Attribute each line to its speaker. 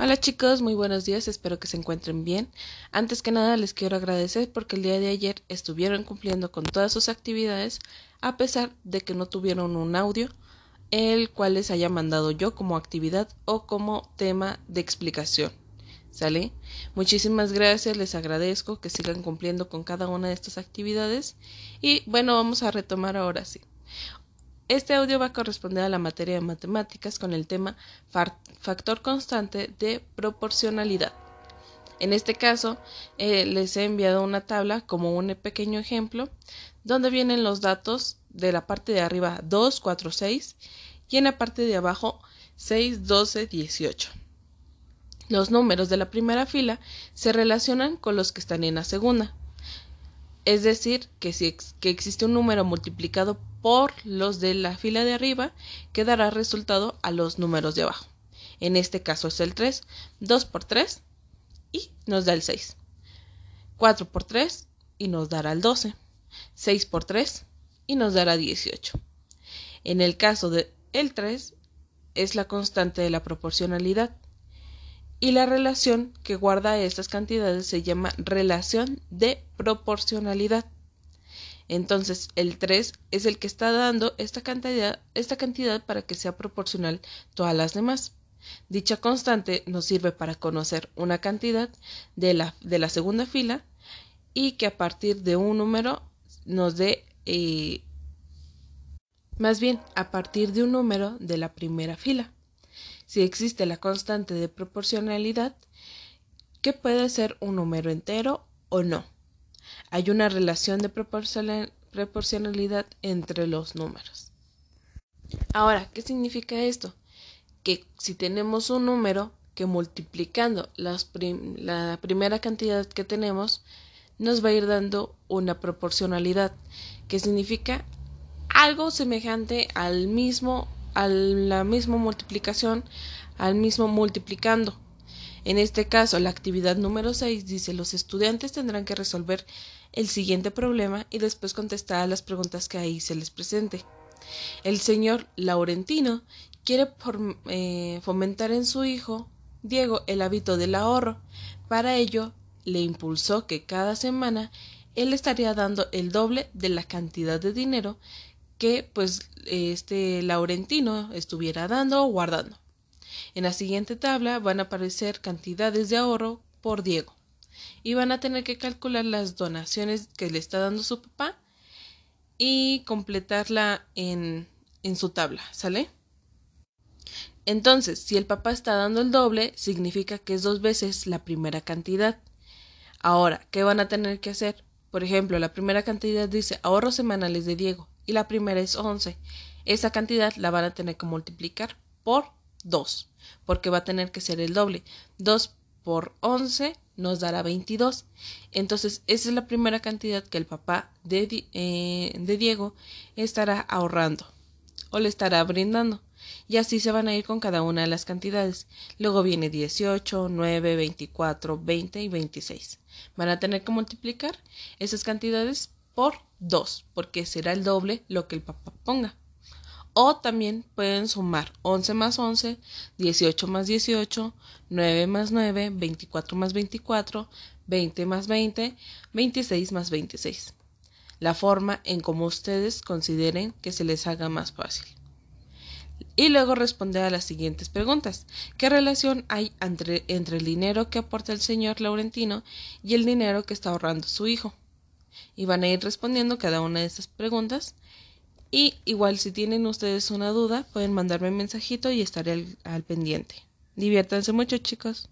Speaker 1: Hola chicos, muy buenos días, espero que se encuentren bien. Antes que nada les quiero agradecer porque el día de ayer estuvieron cumpliendo con todas sus actividades a pesar de que no tuvieron un audio el cual les haya mandado yo como actividad o como tema de explicación. ¿Sale? Muchísimas gracias, les agradezco que sigan cumpliendo con cada una de estas actividades y bueno, vamos a retomar ahora sí. Este audio va a corresponder a la materia de matemáticas con el tema factor constante de proporcionalidad. En este caso, eh, les he enviado una tabla como un pequeño ejemplo donde vienen los datos de la parte de arriba 2, 4, 6 y en la parte de abajo 6, 12, 18. Los números de la primera fila se relacionan con los que están en la segunda. Es decir, que si que existe un número multiplicado por los de la fila de arriba que dará resultado a los números de abajo. En este caso es el 3, 2 por 3 y nos da el 6. 4 por 3 y nos dará el 12. 6 por 3 y nos dará 18. En el caso de el 3 es la constante de la proporcionalidad y la relación que guarda estas cantidades se llama relación de proporcionalidad. Entonces, el 3 es el que está dando esta cantidad, para que sea proporcional todas las demás. Dicha constante nos sirve para conocer una cantidad de la, de la segunda fila y que a partir de un número nos dé, eh, más bien, a partir de un número de la primera fila. Si existe la constante de proporcionalidad, que puede ser un número entero o no hay una relación de proporcionalidad entre los números. Ahora, ¿qué significa esto? Que si tenemos un número que multiplicando la primera cantidad que tenemos, nos va a ir dando una proporcionalidad, que significa algo semejante al mismo, a la misma multiplicación, al mismo multiplicando. En este caso, la actividad número 6 dice los estudiantes tendrán que resolver el siguiente problema y después contestar a las preguntas que ahí se les presente. El señor Laurentino quiere eh, fomentar en su hijo Diego el hábito del ahorro. Para ello, le impulsó que cada semana él estaría dando el doble de la cantidad de dinero que pues este Laurentino estuviera dando o guardando. En la siguiente tabla van a aparecer cantidades de ahorro por Diego y van a tener que calcular las donaciones que le está dando su papá y completarla en, en su tabla, ¿sale? Entonces, si el papá está dando el doble, significa que es dos veces la primera cantidad. Ahora, ¿qué van a tener que hacer? Por ejemplo, la primera cantidad dice ahorros semanales de Diego y la primera es 11. Esa cantidad la van a tener que multiplicar por 2, porque va a tener que ser el doble. 2 por 11 nos dará 22. Entonces, esa es la primera cantidad que el papá de, eh, de Diego estará ahorrando o le estará brindando. Y así se van a ir con cada una de las cantidades. Luego viene 18, 9, 24, 20 y 26. Van a tener que multiplicar esas cantidades por 2, porque será el doble lo que el papá ponga. O también pueden sumar 11 más 11, 18 más 18, 9 más 9, 24 más 24, 20 más 20, 26 más 26. La forma en como ustedes consideren que se les haga más fácil. Y luego responder a las siguientes preguntas. ¿Qué relación hay entre, entre el dinero que aporta el señor Laurentino y el dinero que está ahorrando su hijo? Y van a ir respondiendo cada una de estas preguntas y igual si tienen ustedes una duda, pueden mandarme un mensajito y estaré al, pendiente. Diviértanse mucho chicos.